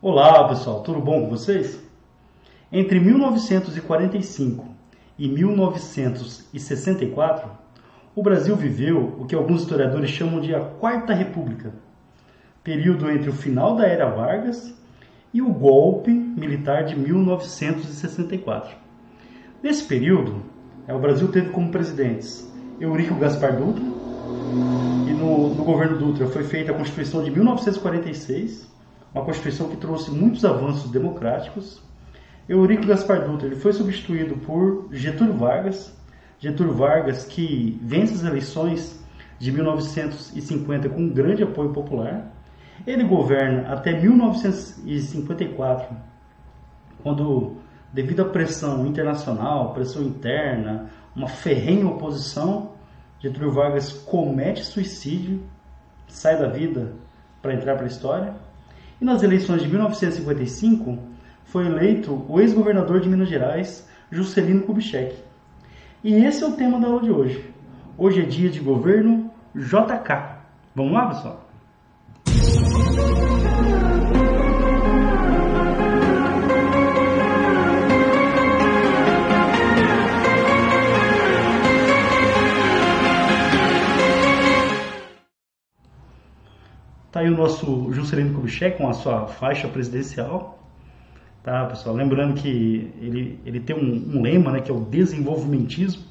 Olá pessoal, tudo bom com vocês? Entre 1945 e 1964, o Brasil viveu o que alguns historiadores chamam de a Quarta República, período entre o final da Era Vargas e o golpe militar de 1964. Nesse período, é, o Brasil teve como presidentes Eurico Gaspar Dutra, e no, no governo Dutra foi feita a Constituição de 1946, uma Constituição que trouxe muitos avanços democráticos. Eurico Gaspar Dutra ele foi substituído por Getúlio Vargas, Getúlio Vargas que vence as eleições de 1950 com um grande apoio popular. Ele governa até 1954, quando, devido à pressão internacional, pressão interna, uma ferrenha oposição, Getúlio Vargas comete suicídio, sai da vida para entrar para a história. E nas eleições de 1955 foi eleito o ex-governador de Minas Gerais, Juscelino Kubitschek. E esse é o tema da aula de hoje. Hoje é dia de governo JK. Vamos lá, pessoal? Tá aí o nosso Juscelino Kubitschek com a sua faixa presidencial. Tá, pessoal? Lembrando que ele, ele tem um, um lema, né, que é o desenvolvimentismo.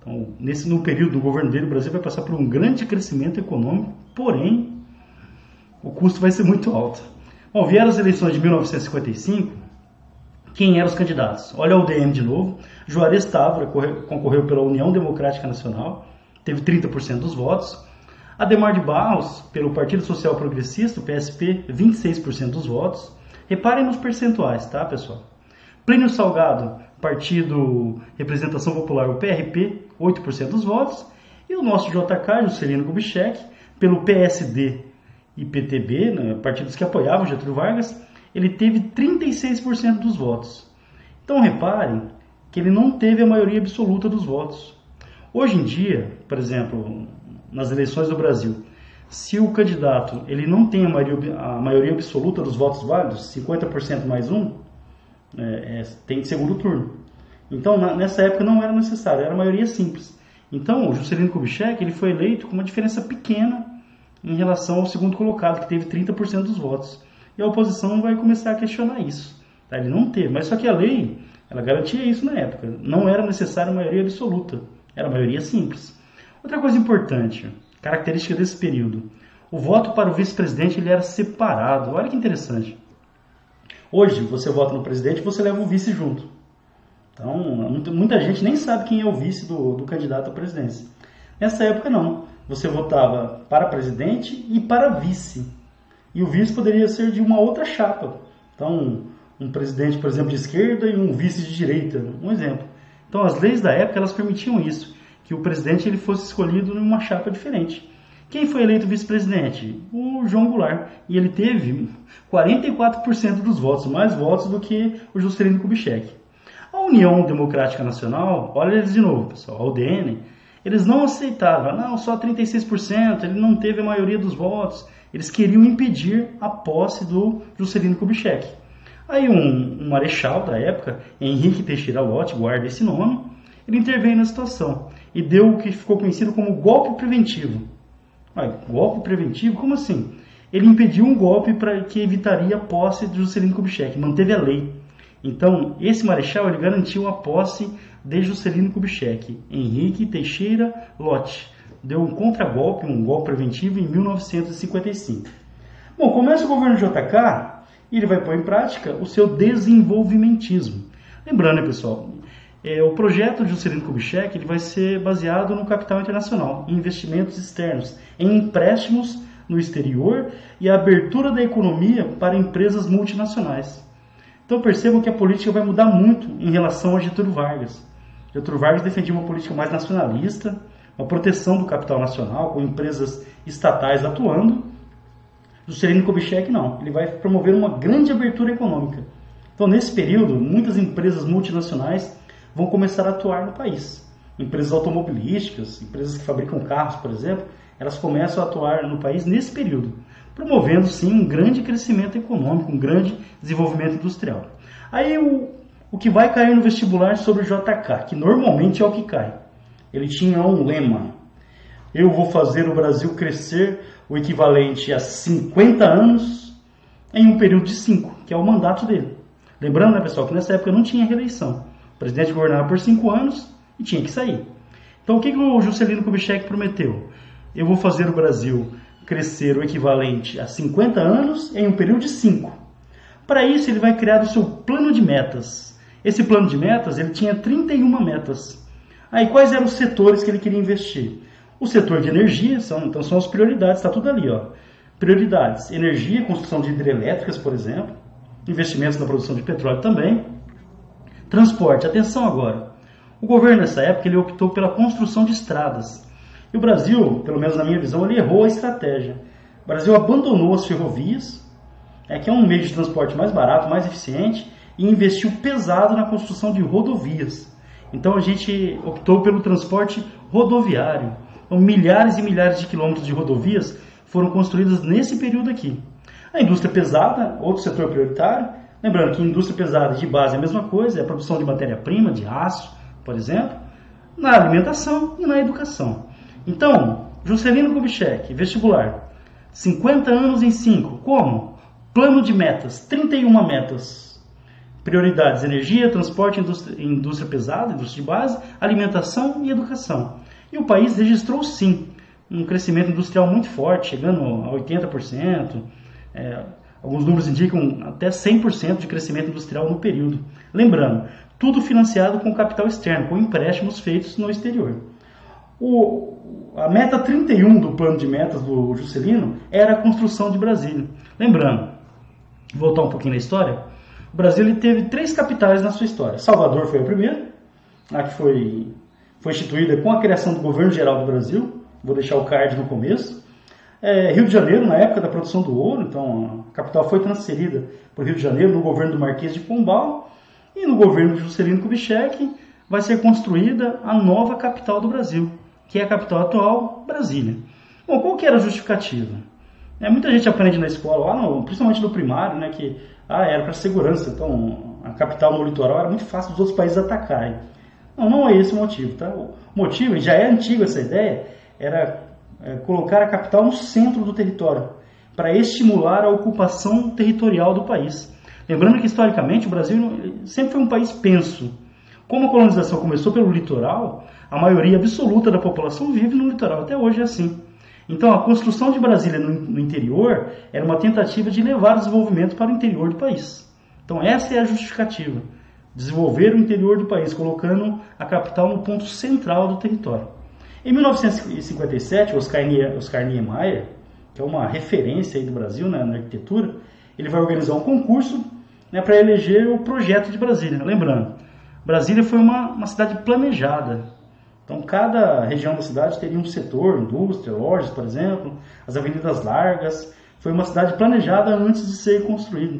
Então, nesse, no período do governo dele, o Brasil vai passar por um grande crescimento econômico, porém, o custo vai ser muito alto. Bom, vieram as eleições de 1955, quem eram os candidatos? Olha o DM de novo. Juarez Távora concorreu pela União Democrática Nacional, teve 30% dos votos. Ademar de Barros, pelo Partido Social Progressista, o PSP, 26% dos votos. Reparem nos percentuais, tá, pessoal? Plínio Salgado, Partido Representação Popular, o PRP, 8% dos votos. E o nosso JK, Juscelino Kubitschek, pelo PSD e PTB, né, partidos que apoiavam Getúlio Vargas, ele teve 36% dos votos. Então reparem que ele não teve a maioria absoluta dos votos. Hoje em dia, por exemplo, nas eleições do Brasil, se o candidato ele não tem a maioria, a maioria absoluta dos votos válidos, 50% mais um, é, é, tem segundo turno. Então, na, nessa época não era necessário, era maioria simples. Então, o Juscelino Kubitschek ele foi eleito com uma diferença pequena em relação ao segundo colocado, que teve 30% dos votos. E a oposição vai começar a questionar isso. Tá? Ele não teve, mas só que a lei ela garantia isso na época. Não era necessária maioria absoluta, era maioria simples. Outra coisa importante, característica desse período, o voto para o vice-presidente ele era separado. Olha que interessante. Hoje você vota no presidente, você leva o vice junto. Então muita gente nem sabe quem é o vice do, do candidato à presidência. Nessa época não. Você votava para presidente e para vice. E o vice poderia ser de uma outra chapa. Então, um presidente, por exemplo, de esquerda e um vice de direita, um exemplo. Então, as leis da época elas permitiam isso que o presidente ele fosse escolhido numa chapa diferente. Quem foi eleito vice-presidente? O João Goulart. E ele teve 44% dos votos, mais votos do que o Juscelino Kubitschek. A União Democrática Nacional, olha eles de novo, pessoal, a UDN, eles não aceitavam, não, só 36%, ele não teve a maioria dos votos. Eles queriam impedir a posse do Juscelino Kubitschek. Aí um, um marechal da época, Henrique Teixeira Lott, guarda esse nome, ele interveio na situação e deu o que ficou conhecido como golpe preventivo. Golpe preventivo? Como assim? Ele impediu um golpe para que evitaria a posse de Juscelino Kubitschek, manteve a lei. Então, esse marechal ele garantiu a posse de Juscelino Kubitschek, Henrique Teixeira Lott. Deu um contragolpe, um golpe preventivo em 1955. Bom, começa o governo JK e ele vai pôr em prática o seu desenvolvimentismo. Lembrando, né, pessoal, é, o projeto de Juscelino Kubitschek ele vai ser baseado no capital internacional, em investimentos externos, em empréstimos no exterior e a abertura da economia para empresas multinacionais. Então percebam que a política vai mudar muito em relação a Getúlio Vargas. Getúlio Vargas defendia uma política mais nacionalista, uma proteção do capital nacional, com empresas estatais atuando. Juscelino Kubitschek não, ele vai promover uma grande abertura econômica. Então, nesse período, muitas empresas multinacionais vão começar a atuar no país. Empresas automobilísticas, empresas que fabricam carros, por exemplo, elas começam a atuar no país nesse período. promovendo sim um grande crescimento econômico, um grande desenvolvimento industrial. Aí o, o que vai cair no vestibular sobre o JK, que normalmente é o que cai. Ele tinha um lema: Eu vou fazer o Brasil crescer o equivalente a 50 anos em um período de 5, que é o mandato dele. Lembrando, né, pessoal, que nessa época não tinha reeleição. O presidente governava por 5 anos e tinha que sair. Então o que, que o Juscelino Kubitschek prometeu? Eu vou fazer o Brasil crescer o equivalente a 50 anos em um período de 5. Para isso, ele vai criar o seu plano de metas. Esse plano de metas, ele tinha 31 metas. Aí, quais eram os setores que ele queria investir? O setor de energia, são, então são as prioridades, está tudo ali. Ó. Prioridades, energia, construção de hidrelétricas, por exemplo, investimentos na produção de petróleo também. Transporte, atenção agora. O governo nessa época ele optou pela construção de estradas. E o Brasil, pelo menos na minha visão, ele errou a estratégia. O Brasil abandonou as ferrovias, é, que é um meio de transporte mais barato, mais eficiente, e investiu pesado na construção de rodovias. Então a gente optou pelo transporte rodoviário. Então, milhares e milhares de quilômetros de rodovias foram construídas nesse período aqui. A indústria pesada, outro setor prioritário. Lembrando que indústria pesada de base é a mesma coisa, é a produção de matéria-prima, de aço, por exemplo, na alimentação e na educação. Então, Juscelino Kubitschek, vestibular, 50 anos em 5. Como? Plano de metas, 31 metas. Prioridades: energia, transporte, indústria, indústria pesada, indústria de base, alimentação e educação. E o país registrou sim um crescimento industrial muito forte, chegando a 80%. É, alguns números indicam até 100% de crescimento industrial no período. Lembrando, tudo financiado com capital externo, com empréstimos feitos no exterior. O, a meta 31 do plano de metas do Juscelino era a construção de Brasília. Lembrando, voltar um pouquinho na história, o Brasil teve três capitais na sua história. Salvador foi a primeira, a que foi, foi instituída com a criação do governo geral do Brasil. Vou deixar o card no começo. É, Rio de Janeiro, na época da produção do ouro, então a capital foi transferida para o Rio de Janeiro no governo do Marquês de Pombal e no governo de Juscelino Kubitschek vai ser construída a nova capital do Brasil, que é a capital atual, Brasília. Bom, qual que era a justificativa? É, muita gente aprende na escola, lá no, principalmente no primário, né, que ah, era para segurança, então a capital no litoral era muito fácil dos outros países atacarem. Não, não é esse o motivo. Tá? O motivo, e já é antigo essa ideia, era é, colocar a capital no centro do território, para estimular a ocupação territorial do país. Lembrando que historicamente o Brasil sempre foi um país penso. Como a colonização começou pelo litoral, a maioria absoluta da população vive no litoral, até hoje é assim. Então, a construção de Brasília no, interior era uma tentativa de levar o desenvolvimento para o interior do país. Então, essa é a justificativa. Desenvolver o interior do país, colocando a capital no ponto central do território. Em 1957, Oscar, Niemeyer, que é uma referência do Brasil né, na arquitetura, ele vai organizar um concurso né, para eleger o projeto de Brasília. Lembrando, Brasília foi uma, uma cidade planejada, então, cada região da cidade teria um setor, indústria, lojas, por exemplo, as avenidas largas. Foi uma cidade planejada antes de ser construída.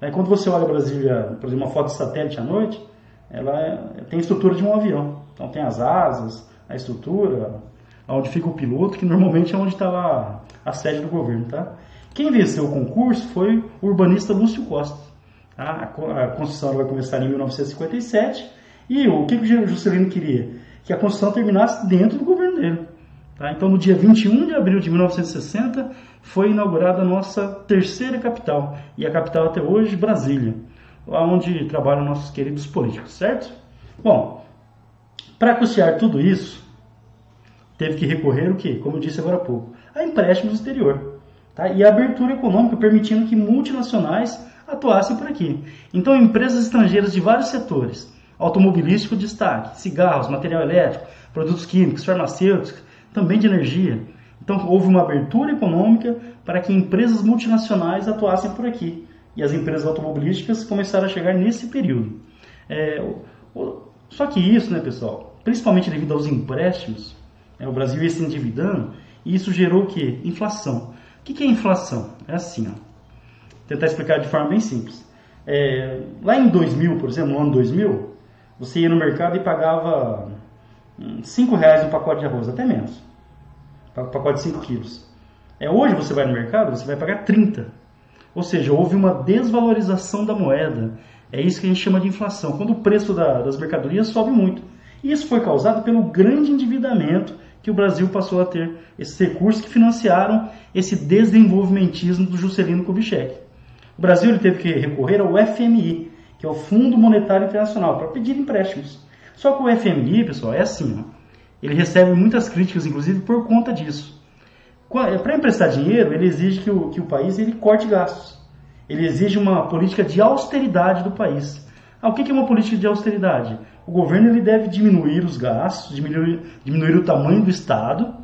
Aí, quando você olha Brasília, por exemplo, uma foto de satélite à noite, ela é, tem a estrutura de um avião. Então, tem as asas, a estrutura, onde fica o piloto, que normalmente é onde está lá a sede do governo. Tá? Quem venceu o concurso foi o urbanista Lúcio Costa. Tá? A construção vai começar em 1957. E o que o Juscelino queria? que a Constituição terminasse dentro do governo dele. Tá? Então, no dia 21 de abril de 1960, foi inaugurada a nossa terceira capital, e a capital até hoje, Brasília, onde trabalham nossos queridos políticos, certo? Bom, para custear tudo isso, teve que recorrer o quê? Como eu disse agora há pouco, a empréstimos do exterior. Tá? E a abertura econômica permitindo que multinacionais atuassem por aqui. Então, empresas estrangeiras de vários setores, automobilístico destaque, cigarros, material elétrico, produtos químicos, farmacêuticos, também de energia. Então houve uma abertura econômica para que empresas multinacionais atuassem por aqui. E as empresas automobilísticas começaram a chegar nesse período. É, só que isso, né, pessoal, principalmente devido aos empréstimos, é, o Brasil ia se endividando, e isso gerou o quê? Inflação. O que é inflação? É assim, ó. Vou tentar explicar de forma bem simples. É, lá em 2000, por exemplo, no ano 2000, você ia no mercado e pagava 5 reais um pacote de arroz, até menos. Pacote de 5 quilos. É, hoje você vai no mercado, você vai pagar 30. Ou seja, houve uma desvalorização da moeda. É isso que a gente chama de inflação, quando o preço da, das mercadorias sobe muito. E isso foi causado pelo grande endividamento que o Brasil passou a ter, esses recursos que financiaram esse desenvolvimentismo do Juscelino Kubitschek. O Brasil ele teve que recorrer ao FMI, que é o Fundo Monetário Internacional, para pedir empréstimos. Só que o FMI, pessoal, é assim, ó, ele recebe muitas críticas, inclusive, por conta disso. É, para emprestar dinheiro, ele exige que o, que o país ele corte gastos. Ele exige uma política de austeridade do país. Ah, o que é uma política de austeridade? O governo ele deve diminuir os gastos, diminuir, diminuir o tamanho do Estado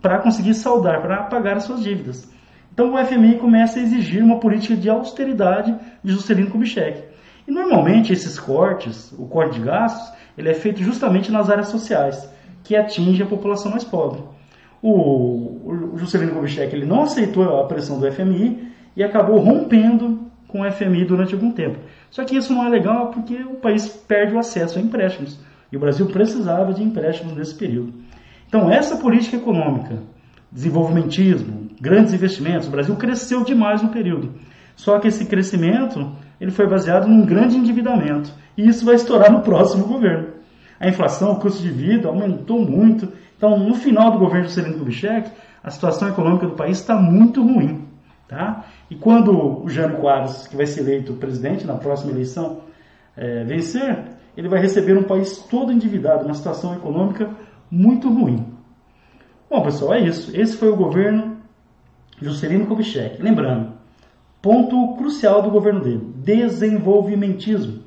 para conseguir saldar, para pagar as suas dívidas. Então o FMI começa a exigir uma política de austeridade de Juscelino Kubitschek. E normalmente esses cortes, o corte de gastos, ele é feito justamente nas áreas sociais, que atinge a população mais pobre o, o Juscelino Kubitschek ele não aceitou a pressão do FMI e acabou rompendo com o FMI durante algum tempo. Só que isso não é legal porque o país perde o acesso a empréstimos. E o Brasil precisava de empréstimos nesse período. Então, essa política econômica, desenvolvimentismo, grandes investimentos, o Brasil cresceu demais no período. Só que esse crescimento ele foi baseado num grande endividamento. E isso vai estourar no próximo governo. A inflação, o custo de vida aumentou muito então, no final do governo do Juscelino Kubitschek, a situação econômica do país está muito ruim. Tá? E quando o Jânio Quadros, que vai ser eleito presidente na próxima eleição, é, vencer, ele vai receber um país todo endividado, uma situação econômica muito ruim. Bom, pessoal, é isso. Esse foi o governo Juscelino Kubitschek. Lembrando, ponto crucial do governo dele: desenvolvimentismo.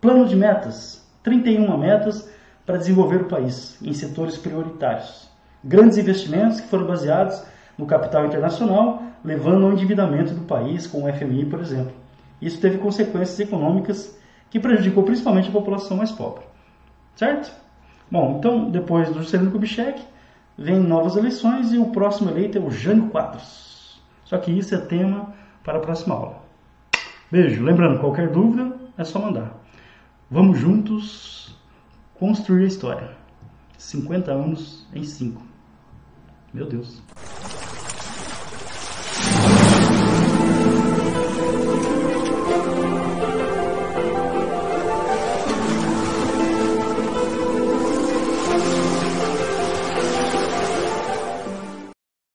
Plano de metas, 31 metas para desenvolver o país em setores prioritários. Grandes investimentos que foram baseados no capital internacional, levando ao endividamento do país com o FMI, por exemplo. Isso teve consequências econômicas que prejudicou principalmente a população mais pobre. Certo? Bom, então depois do Juscelino Kubitschek, vem novas eleições e o próximo eleito é o Jânio Quadros. Só que isso é tema para a próxima aula. Beijo. Lembrando, qualquer dúvida é só mandar. Vamos juntos construir a história. 50 anos em 5. Meu Deus.